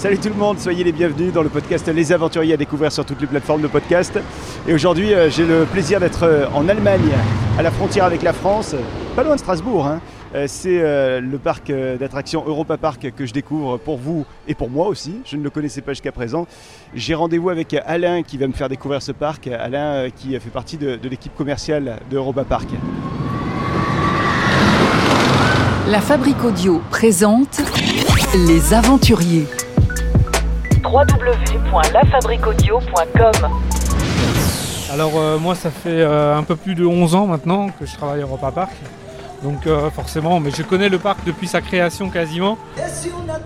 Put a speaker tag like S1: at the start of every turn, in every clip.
S1: Salut tout le monde, soyez les bienvenus dans le podcast Les Aventuriers à découvrir sur toutes les plateformes de podcast. Et aujourd'hui, euh, j'ai le plaisir d'être euh, en Allemagne, à la frontière avec la France, pas loin de Strasbourg. hein. Euh, C'est le parc d'attractions Europa Park que je découvre pour vous et pour moi aussi. Je ne le connaissais pas jusqu'à présent. J'ai rendez-vous avec Alain qui va me faire découvrir ce parc. Alain qui fait partie de, l'équipe commerciale de Europa Park.
S2: La Fabrique Audio présente Les Aventuriers.
S3: www.lafabriqueaudio.com
S4: Alors euh, moi ça fait euh, un peu plus de 11 ans maintenant que je travaille à Europa Park. Donc euh, forcément, mais je connais le parc depuis sa création quasiment.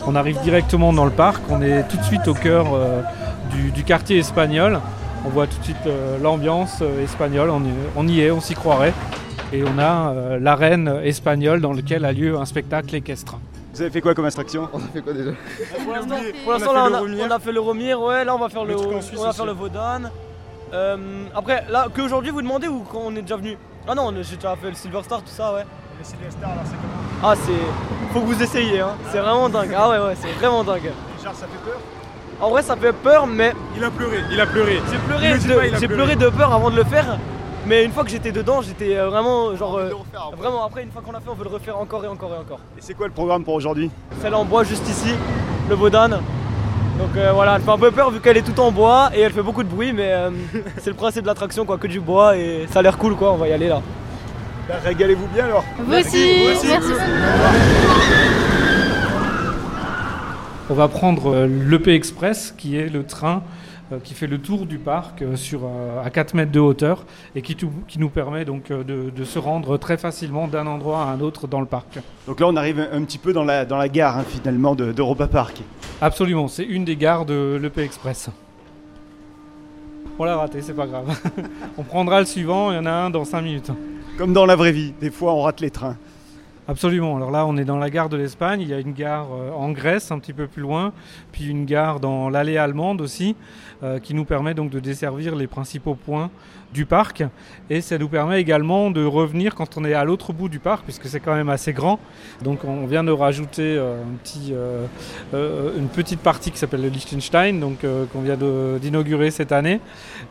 S4: On arrive directement dans le parc, on est tout de suite au cœur du, quartier espagnol. On voit tout de suite l'ambiance espagnole, on y, on y est, on s'y croirait. Et on a l'arène espagnole dans laquelle a lieu un spectacle équestre.
S1: Vous avez fait quoi comme attraction
S5: On a fait quoi déjà?
S6: Pour l'instant,
S1: On
S6: pour
S1: a
S6: l'instant,
S1: fait
S6: là,
S1: le
S6: on a,
S1: Romir.
S6: on a fait le Romir, ouais, là on va faire le,
S1: Le
S6: on va faire le Vaudan. Euh, après, là, que aujourd'hui vous demandez ou quand on est déjà venu? Ah non, on- j'ai déjà fait le Silver Star, tout ça, ouais. Ah, c'est. Faut que vous essayiez, hein. C'est vraiment dingue. Ah ouais, ouais, c'est vraiment dingue.
S1: Genre ça fait peur?
S6: En vrai, ça fait peur, mais
S1: Il a pleuré, il a pleuré.
S6: j'ai
S1: le
S6: de,
S1: pas, pleuré
S6: de peur avant de le faire. Mais une fois que j'étais dedans, j'étais euh, vraiment genre. euh,
S1: Et
S6: vraiment, après, une fois qu'on l'a fait, on veut le refaire encore et encore et encore.
S1: c'est quoi le programme pour aujourd'hui?
S6: Celle en bois juste ici, le Vaudan. Donc euh, voilà, elle fait un peu peur vu qu'elle est toute en bois et elle fait beaucoup de bruit, mais euh, c'est le principe de l'attraction quoi, que du bois et ça a l'air cool quoi, on va y aller là.
S1: Bah, Régalez-vous bien alors.
S7: Vous aussi, merci.
S4: On va prendre euh, l'EP Express, qui est le train euh, qui fait le tour du parc euh, sur, euh, à 4 mètres de hauteur et qui, nous permet donc euh, de, de se rendre très facilement d'un endroit à un autre dans le parc.
S1: Donc là on arrive un, un petit peu dans la, dans la gare hein, finalement de- d'Europa Park.
S4: Absolument, c'est une des gares de l'EP Express. On l'a raté, c'est pas grave. on prendra le suivant, il y en a un dans 5 minutes.
S1: Comme dans la vraie vie, des fois on rate les trains.
S4: Absolument. Alors là, on est dans la gare de l'Espagne. Il y a une gare euh, en Grèce, un petit peu plus loin, puis une gare dans l'allée allemande aussi, euh, qui nous permet donc de desservir les principaux points du parc. Et ça nous permet également de revenir quand on est à l'autre bout du parc, puisque c'est quand même assez grand. Donc on vient de rajouter euh, une petite partie qui s'appelle le Liechtenstein, donc qu'on vient d'inaugurer cette année.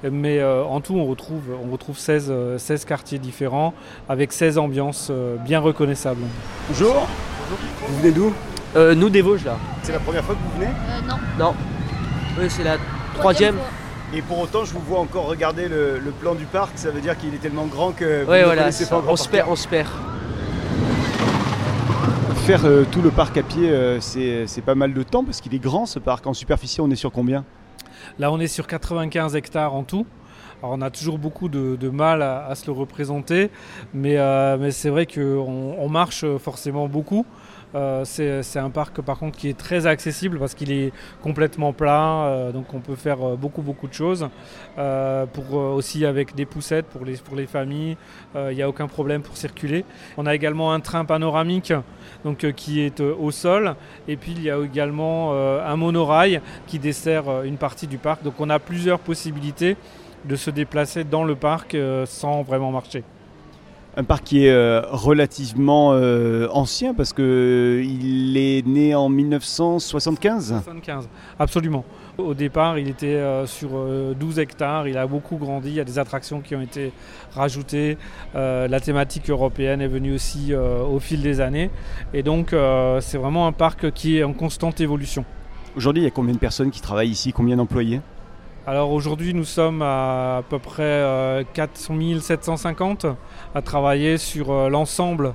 S4: Mais en tout, on retrouve, on retrouve 16, euh, 16 quartiers différents avec 16 ambiances bien reconnaissables.
S1: Bonjour. Vous venez d'où
S6: Euh, nous des Vosges là.
S1: C'est la première fois que vous venez
S7: Euh, non.
S6: Non. Oui c'est la troisième.
S7: fois.
S1: Et pour autant, je vous vois encore regarder le, le plan du parc. Ça veut dire qu'il est tellement grand que vous
S6: Ouais
S1: ne
S6: voilà,
S1: connaissez pas encore
S6: on se perd, on se perd.
S1: Faire euh, tout le parc à pied, euh, c'est c'est pas mal de temps parce qu'il est grand ce parc. En superficie, on est sur combien?
S4: Là, on est sur 95 hectares en tout. Alors, on a toujours beaucoup de, mal à, se le représenter, mais, euh, c'est vrai qu'on on marche forcément beaucoup. Euh, c'est un parc par contre qui est très accessible parce qu'il est complètement plat, euh, donc on peut faire beaucoup beaucoup de choses. Pour aussi avec des poussettes pour les pour les familles, il n'y a aucun problème pour circuler. On a également un train panoramique donc qui est au sol et puis il y a également un monorail qui dessert une partie du parc. Donc on a plusieurs possibilités de se déplacer dans le parc euh, sans vraiment marcher.
S1: Un parc qui est euh, relativement euh, ancien parce que euh, il est né en 1975.
S4: 75, absolument. Au départ, il était sur euh, 12 hectares, il a beaucoup grandi, il y a des attractions qui ont été rajoutées, la thématique européenne est venue aussi au fil des années, et donc c'est vraiment un parc qui est en constante évolution.
S1: Aujourd'hui, il y a combien de personnes qui travaillent ici? Combien d'employés?
S4: Alors aujourd'hui, nous sommes à, peu près euh, 4750 à travailler sur euh, l'ensemble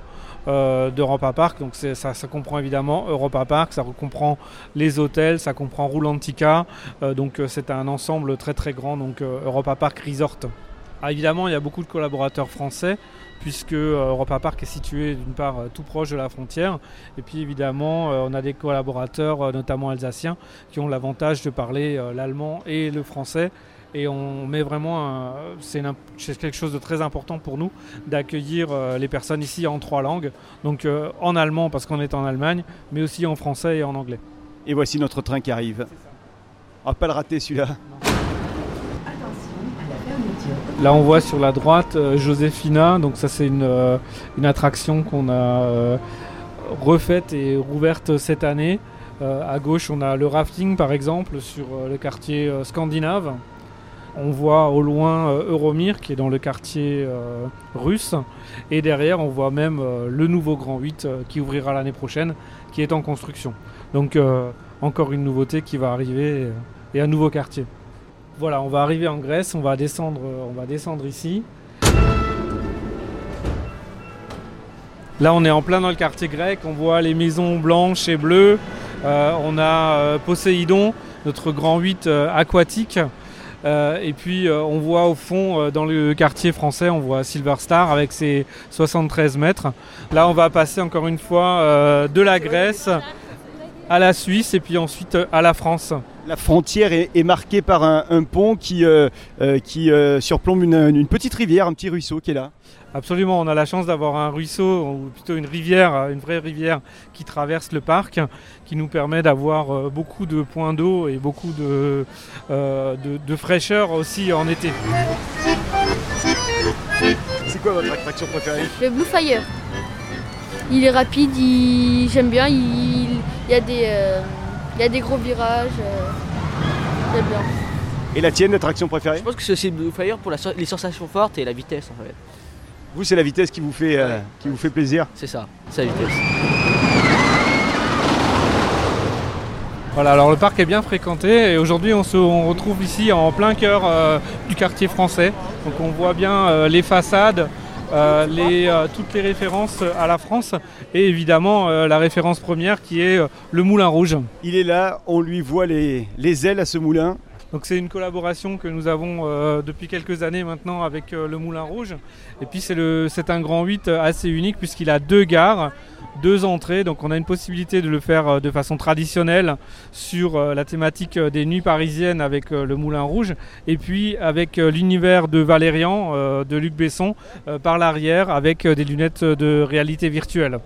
S4: euh, d'Europa Park. Donc ça, comprend évidemment Europa Park, ça comprend les hôtels, ça comprend Roulantica. Euh, donc euh, c'est un ensemble très très grand, donc euh, Europa Park Resort. Ah, évidemment, il y a beaucoup de collaborateurs français puisque euh, Europa Park est situé d'une part euh, tout proche de la frontière et puis évidemment euh, on a des collaborateurs notamment alsaciens qui ont l'avantage de parler l'allemand et le français. Et on met vraiment c'est quelque chose de très important pour nous d'accueillir les personnes ici en trois langues. Donc en allemand parce qu'on est en Allemagne mais aussi en français et en anglais.
S1: Et voici notre train qui arrive. On va pas le rater celui-là.
S4: Là, on voit sur la droite euh, Josefina. Donc, ça, c'est une, euh, attraction qu'on a euh, refaite et rouverte cette année. à gauche, on a le rafting par exemple sur le quartier scandinave. On voit au loin Euromir qui est dans le quartier russe. Et derrière, on voit même le nouveau Grand 8 qui ouvrira l'année prochaine, qui est en construction. Donc encore une nouveauté qui va arriver et un nouveau quartier. Voilà, on va arriver en Grèce, on va descendre, on va descendre ici. Là, on est en plein dans le quartier grec, on voit les maisons blanches et bleues. Euh, on a euh, Poséidon, notre grand 8 euh, aquatique. et puis on voit au fond, dans le quartier français, on voit Silver Star avec ses 73 mètres. Là, on va passer encore une fois de la Grèce à la Suisse et puis ensuite à la France
S1: la frontière est, marquée par un, pont qui, euh, euh, qui euh, surplombe une, petite rivière, un petit ruisseau qui est là.
S4: Absolument, on a la chance d'avoir un ruisseau, ou plutôt une rivière, une vraie rivière qui traverse le parc, qui nous permet d'avoir beaucoup de points d'eau et beaucoup de, de, fraîcheur aussi en été.
S1: C'est quoi votre attraction préférée?
S3: Le Blue Fire. Il est rapide, j'aime bien, il... y a des... Il y a des gros virages. Euh, bien.
S1: Et la tienne, attraction préférée
S6: Je pense que c'est aussi Blue Fire pour les sensations fortes et la vitesse en fait.
S1: Vous, c'est la vitesse qui vous fait, euh, qui vous fait plaisir
S6: C'est ça, c'est la vitesse.
S4: Voilà, alors le parc est bien fréquenté et aujourd'hui on se retrouve ici en plein cœur euh, du quartier français. Donc on voit bien les façades, euh, euh, toutes les références à la France et évidemment euh, la référence première qui est le Moulin Rouge.
S1: Il est là, on lui voit les, ailes à ce moulin.
S4: Donc c'est une collaboration que nous avons depuis quelques années maintenant avec le Moulin Rouge. Et puis c'est un grand 8 assez unique puisqu'il a deux gares deux entrées. Donc on a une possibilité de le faire euh, de façon traditionnelle sur euh, la thématique euh, des nuits parisiennes avec le Moulin Rouge. Et puis avec l'univers de Valérian, de Luc Besson, par l'arrière avec des lunettes de réalité virtuelle.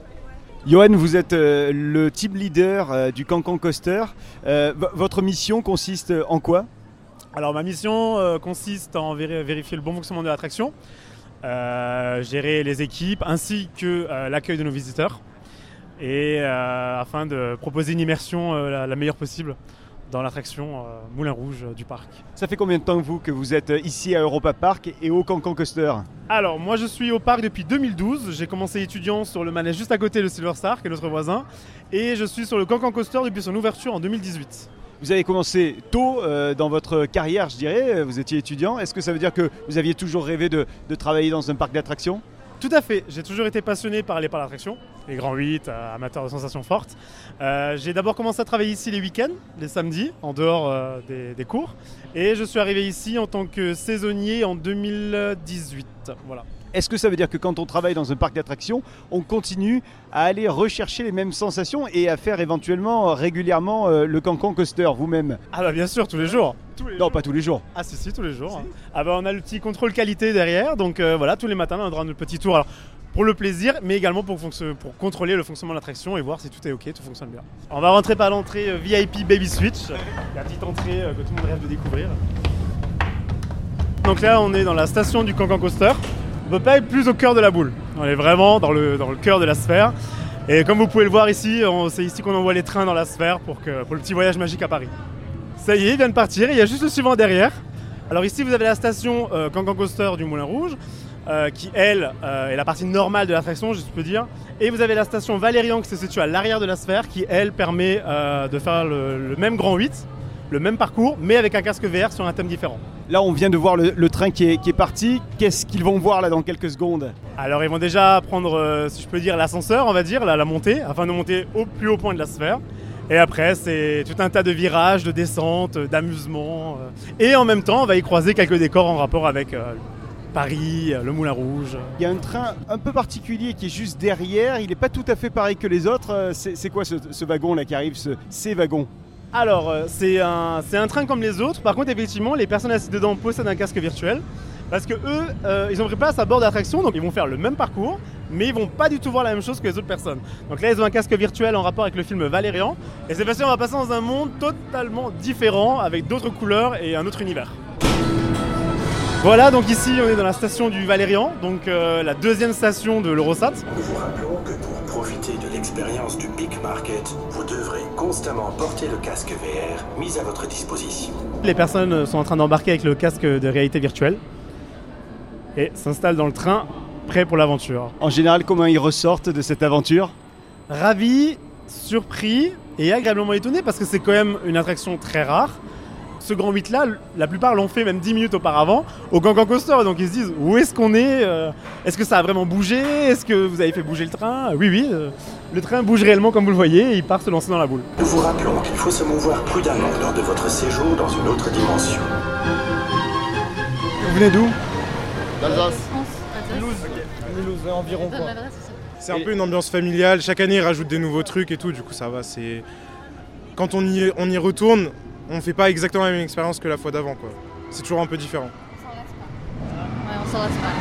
S1: Johan, vous êtes le team leader du Cancan Coaster. votre mission consiste en quoi?
S5: Alors ma mission consiste en vérifier le bon fonctionnement de l'attraction, gérer les équipes ainsi que l'accueil de nos visiteurs et euh, afin de proposer une immersion euh, la, meilleure possible dans l'attraction euh, Moulin Rouge du parc.
S1: Ça fait combien de temps que vous que vous êtes ici à Europa Park et au Cancan Coaster
S5: Alors moi je suis au parc depuis 2012, j'ai commencé étudiant sur le manège juste à côté de Silver Star qui est notre voisin et je suis sur le Cancan Coaster depuis son ouverture en 2018.
S1: Vous avez commencé tôt dans votre carrière, je dirais. Vous étiez étudiant. Est-ce que ça veut dire que vous aviez toujours rêvé de travailler dans un parc d'attractions?
S5: Tout à fait, j'ai toujours été passionné par les parcs d'attraction, les grands 8, euh, amateurs de sensations fortes. Euh, j'ai d'abord commencé à travailler ici les week-ends, les samedis, en dehors euh, des, cours. Et je suis arrivé ici en tant que saisonnier en 2018. Voilà.
S1: Est-ce que ça veut dire que quand on travaille dans un parc d'attractions, on continue à aller rechercher les mêmes sensations et à faire éventuellement euh, régulièrement le cancan coaster vous-même?
S5: Ah bah bien sûr, tous les jours.
S1: Non, pas tous les jours.
S5: Ah si, si, tous les jours. Hein. Ah bah on a le petit contrôle qualité derrière, donc euh, voilà, tous les matins on a droit à notre petit tour. Alors, pour le plaisir, mais également pour, pour contrôler le fonctionnement de l'attraction et voir si tout est ok, tout fonctionne bien. On va rentrer par l'entrée VIP Baby Switch, la petite entrée que tout le monde rêve de découvrir. Donc là, on est dans la station du Cancan Coaster. On peut pas être plus au cœur de la boule. On est vraiment dans le, dans le cœur de la sphère. Et comme vous pouvez le voir ici, c'est ici qu'on envoie les trains dans la sphère pour, que, pour le petit voyage magique à Paris. Ça y est, il vient de partir, il y a juste le suivant derrière. Alors ici vous avez la station euh, Cancan Coaster du Moulin Rouge, euh, qui elle euh, est la partie normale de l'attraction, je peux dire. Et vous avez la station Valérian qui se situe à l'arrière de la sphère, qui elle permet de faire le, le même grand 8, le même parcours, mais avec un casque VR sur un thème différent.
S1: Là, on vient de voir le, train qui est, parti. Qu'est-ce qu'ils vont voir là dans quelques secondes?
S5: Alors, ils vont déjà prendre, euh, si je peux dire, l'ascenseur, on va dire, la, la montée, afin de monter au plus haut point de la sphère. Et après, c'est tout un tas de virages, de descentes, d'amusements. Euh. Et en même temps, on va y croiser quelques décors en rapport avec euh, Paris, le Moulin Rouge.
S1: Il y a un train un peu particulier qui est juste derrière. Il n'est pas tout à fait pareil que les autres. C'est quoi ce, wagon là qui arrive, ces wagons?
S5: Alors, euh, c'est un, un, train comme les autres. Par contre, effectivement, les personnes assises dedans possèdent un casque virtuel. Parce que eux, euh, ils ont pris place à bord d'attraction, donc ils vont faire le même parcours, mais ils vont pas du tout voir la même chose que les autres personnes. Donc là, ils ont un casque virtuel en rapport avec le film Valérian. Et cette fois-ci, on va passer dans un monde totalement différent, avec d'autres couleurs et un autre univers. Voilà, donc ici on est dans la station du Valérian, donc euh, la deuxième station de l'Eurosat.
S7: Nous vous rappelons que pour profiter de l'expérience du Big Market, vous devrez constamment porter le casque VR mis à votre disposition.
S5: Les personnes sont en train d'embarquer avec le casque de réalité virtuelle et s'installent dans le train, prêts pour l'aventure.
S1: En général, comment ils ressortent de cette aventure?
S5: Ravis, surpris et agréablement étonnés parce que c'est quand même une attraction très rare. Ce grand 8 là, la plupart l'ont fait même 10 minutes auparavant au Gangan Coaster. Donc ils se disent où est-ce qu'on est, euh, Est-ce que ça a vraiment bougé? Est-ce que vous avez fait bouger le train? Oui, oui, euh, le train bouge réellement comme vous le voyez et il part se lancer dans la boule.
S7: Nous vous rappelons qu'il faut se mouvoir prudemment lors de votre séjour dans une autre dimension.
S1: Vous venez d'où?
S8: D'Alsace.
S6: Mulhouse. Environ quoi.
S8: C'est un peu une ambiance familiale. Chaque année, ils rajoutent des nouveaux trucs et tout. Du coup, ça va. C'est quand on y, on y retourne, on fait pas exactement la même expérience que la fois d'avant. quoi. C'est toujours un peu différent.
S9: Ouais, on s'en lasse pas.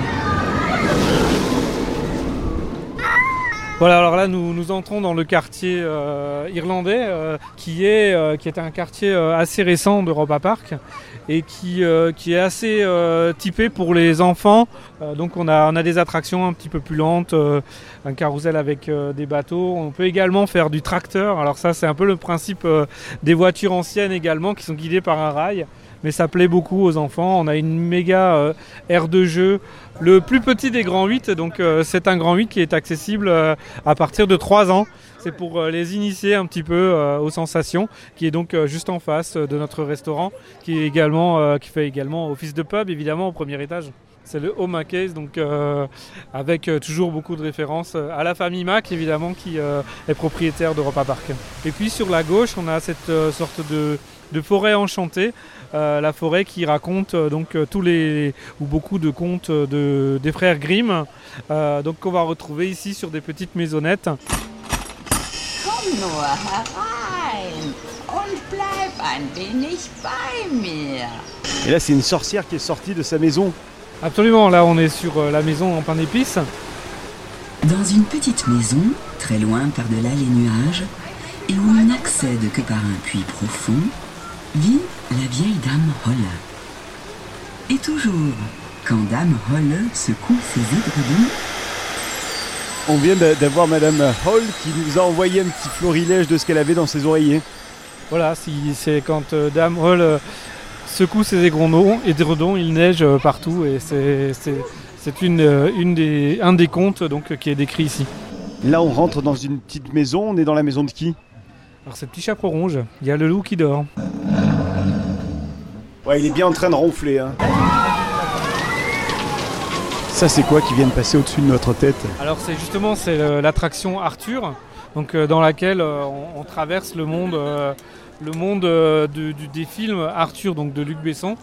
S4: Voilà, alors là, nous, nous entrons dans le quartier euh, irlandais, euh, qui, est, euh, qui est un quartier euh, assez récent d'Europa Park et qui, euh, qui est assez euh, typé pour les enfants. Euh, donc on a, on a des attractions un petit peu plus lentes, un carrousel avec des bateaux. On peut également faire du tracteur. Alors ça, c'est un peu le principe des voitures anciennes également, qui sont guidées par un rail. Mais ça plaît beaucoup aux enfants. On a une méga euh, aire de jeu, le plus petit des grands 8. Donc euh, c'est un grand 8 qui est accessible euh, à partir de 3 ans. C'est pour les initier un petit peu aux sensations, qui est donc juste en face de notre restaurant, qui, fait également office de pub, évidemment, au premier étage. C'est le Home Case, donc avec toujours beaucoup de références à la famille Mac, évidemment, qui est propriétaire d'Europa Park. Et puis sur la gauche, on a cette sorte de, forêt enchantée, la forêt qui raconte euh, donc euh, tous les ou beaucoup de contes euh, de, des frères Grimm, euh, donc qu'on va retrouver ici sur des petites maisonnettes.
S10: Komm nur herein und bleib ein wenig bei mir.
S1: Et là, c'est une sorcière qui est sortie de sa maison.
S4: Absolument, là on est sur euh, la maison en pain d'épices.
S11: Dans une petite maison, très loin par-delà les nuages, et où on n'accède que par un puits profond, vit la vieille dame Holle. Et toujours, quand dame Holle secoue ses édredons,
S1: On vient d'a- d'avoir Madame Hall qui nous a envoyé un petit florilège de ce qu'elle avait dans ses oreillers.
S4: Voilà, si, c'est quand euh, Dame Hall euh, secoue ses égrondons, édredons, il neige euh, partout et c'est, c'est, c'est une, euh, une des, un des contes donc, euh, qui est décrit ici.
S1: Là, on rentre dans une petite maison. On est dans la maison de qui?
S4: Alors c'est petit chapeau rouge, il y a le loup qui dort.
S1: Ouais, il est bien en train de ronfler. hein. Ça, c'est quoi qui vient de passer au-dessus de notre tête?
S4: Alors c'est justement c'est l'attraction Arthur, donc euh, dans laquelle euh, on, on traverse le monde, euh, le monde euh, de- du- des films Arthur, donc de Luc Besson.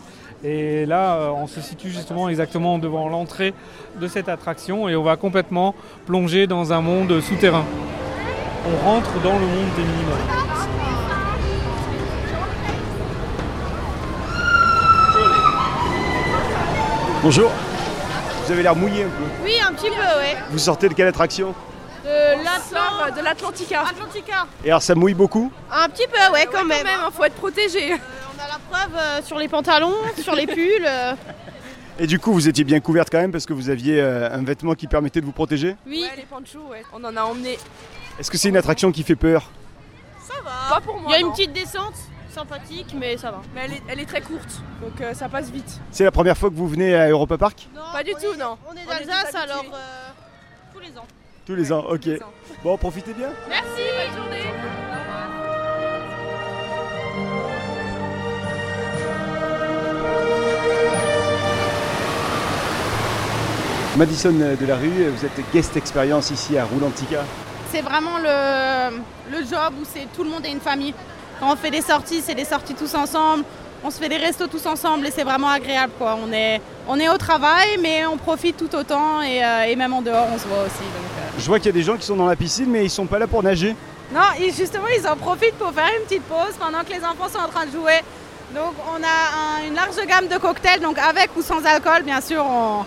S4: Et là, euh, on se situe justement exactement devant l'entrée de cette attraction et on va complètement plonger dans un monde souterrain. On rentre dans le monde des Minimoys.
S1: Bonjour. Vous avez l'air mouillé un peu.
S3: Oui, un petit peu, ouais.
S1: Vous sortez de quelle attraction
S3: De l'Atlant- de l'Atlantica. Atlantica.
S1: Et alors, ça mouille beaucoup
S3: Un petit peu, ouais, quand même. il faut être protégé. on a la preuve euh, sur les pantalons, sur les pulls. euh.
S1: Et du coup, vous étiez bien couverte quand même parce que vous aviez euh, un vêtement qui permettait de vous protéger
S3: Oui. les panchos, ouais. On en a emmené.
S1: Est-ce que c'est une attraction qui fait peur?
S3: Ça va. Pas pour moi. Il y a une petite descente sympathique, mais ça va. Mais elle est, très courte, donc euh, ça passe vite.
S1: C'est la première fois que vous venez à Europa Park?
S3: Pas du tout, non. On est d'Alsace, alors euh, tous les ans.
S1: Tous les ans, ok. Bon, profitez bien.
S3: Merci, bonne journée.
S1: Madison de la rue, vous êtes guest expérience ici à Roulantica.
S12: C'est vraiment le, le job où c'est tout le monde est une famille. Quand on fait des sorties, c'est des sorties tous ensemble. On se fait des restos tous ensemble et c'est vraiment agréable. Quoi. On, est, on est au travail, mais on profite tout autant et, euh, et même en dehors, on se voit aussi. donc, euh.
S1: Je vois qu'il y a des gens qui sont dans la piscine, mais ils sont pas là pour nager.
S12: Non, justement, ils en profitent pour faire une petite pause pendant que les enfants sont en train de jouer. Donc, on a un- une large gamme de cocktails, donc avec ou sans alcool, bien sûr, on,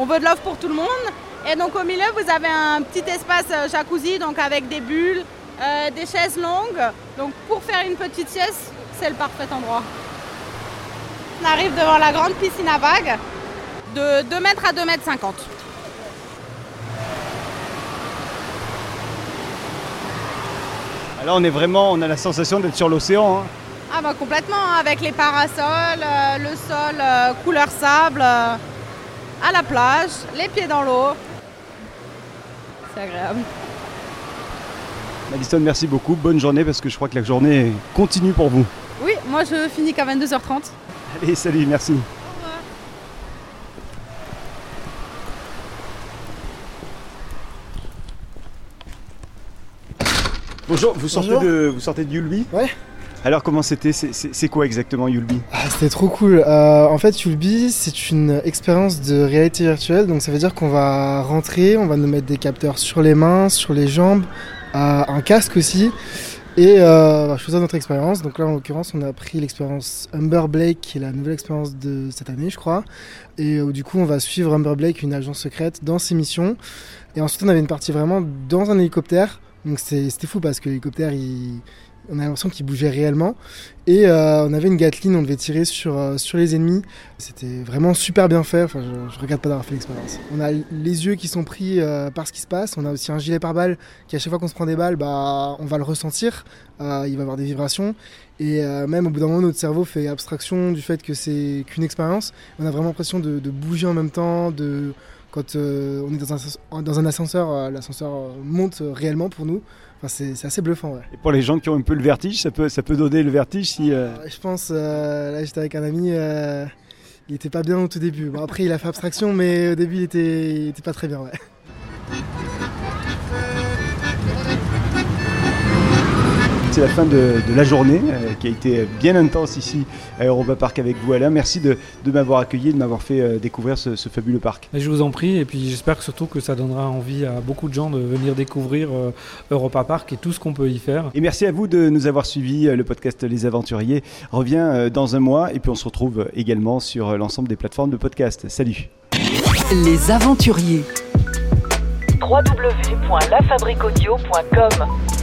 S12: on veut de l'offre pour tout le monde. Et donc, au milieu, vous avez un petit espace euh, jacuzzi, donc avec des bulles, euh, des chaises longues. Donc, pour faire une petite sieste, c'est le parfait endroit. On arrive devant la grande piscine à vagues. de 2 mètres à 2 mètres 50.
S1: Alors on est vraiment, on a la sensation d'être sur l'océan. hein.
S12: Ah bah complètement, hein, avec les parasols, euh, le sol euh, couleur sable, à la plage, les pieds dans l'eau. C'est agréable.
S1: Madison, merci beaucoup. Bonne journée parce que je crois que la journée continue pour vous.
S12: Oui, moi je finis qu'à 22h30.
S1: Allez, salut, merci. Bonjour, vous sortez
S13: Bonjour.
S1: de, vous sortez de Yulby
S13: Ouais.
S1: Alors comment c'était C'est- quoi exactement Yulby
S13: Ah, C'était trop cool. Euh, en fait, Yulby, c'est une expérience de réalité virtuelle. Donc, ça veut dire qu'on va rentrer, on va nous mettre des capteurs sur les mains, sur les jambes, un casque aussi. Et euh, on va choisir notre expérience. Donc là, en l'occurrence, on a pris l'expérience Humber Blake, qui est la nouvelle expérience de cette année, je crois. Et euh, du coup, on va suivre Humber Blake, une agence secrète, dans ses missions. Et ensuite, on avait une partie vraiment dans un hélicoptère. Donc c'était fou parce que l'hélicoptère, il- on a l'impression qu'il bougeait réellement. Et euh, on avait une Gatling, on devait tirer sur, euh, sur les ennemis. C'était vraiment super bien fait. Enfin, je, je regrette pas d'avoir fait l'expérience. On a les yeux qui sont pris euh, par ce qui se passe. On a aussi un gilet pare-balles qui, à chaque fois qu'on se prend des balles, bah, on va le ressentir. Il va y avoir des vibrations. Et même au bout d'un moment, notre cerveau fait abstraction du fait que c'est qu'une expérience. On a vraiment l'impression de, bouger en même temps, quand euh, on est dans un, dans un ascenseur, euh, l'ascenseur euh, monte réellement pour nous. Enfin, c'est assez bluffant. Ouais.
S1: Et pour les gens qui ont un peu le vertige, ça peut, ça peut donner le vertige si.
S13: Je pense, là j'étais avec un ami, il était pas bien au tout début. Bon, après il a fait abstraction, mais au début il était, il était pas très bien. Ouais.
S1: C'est la fin de, de la journée euh, qui a été bien intense ici à Europa Park avec vous Alain. Merci de, de m'avoir accueilli et de m'avoir fait euh, découvrir ce, ce fabuleux parc.
S4: Et je vous en prie, et puis j'espère que surtout que ça donnera envie à beaucoup de gens de venir découvrir euh, Europa Park et tout ce qu'on peut y faire.
S1: Et merci à vous de nous avoir suivis. Le podcast Les Aventuriers revient euh, dans un mois et puis on se retrouve également sur l'ensemble des plateformes de podcast. Salut
S2: Les aventuriers.
S14: www.lafabriquaudio.com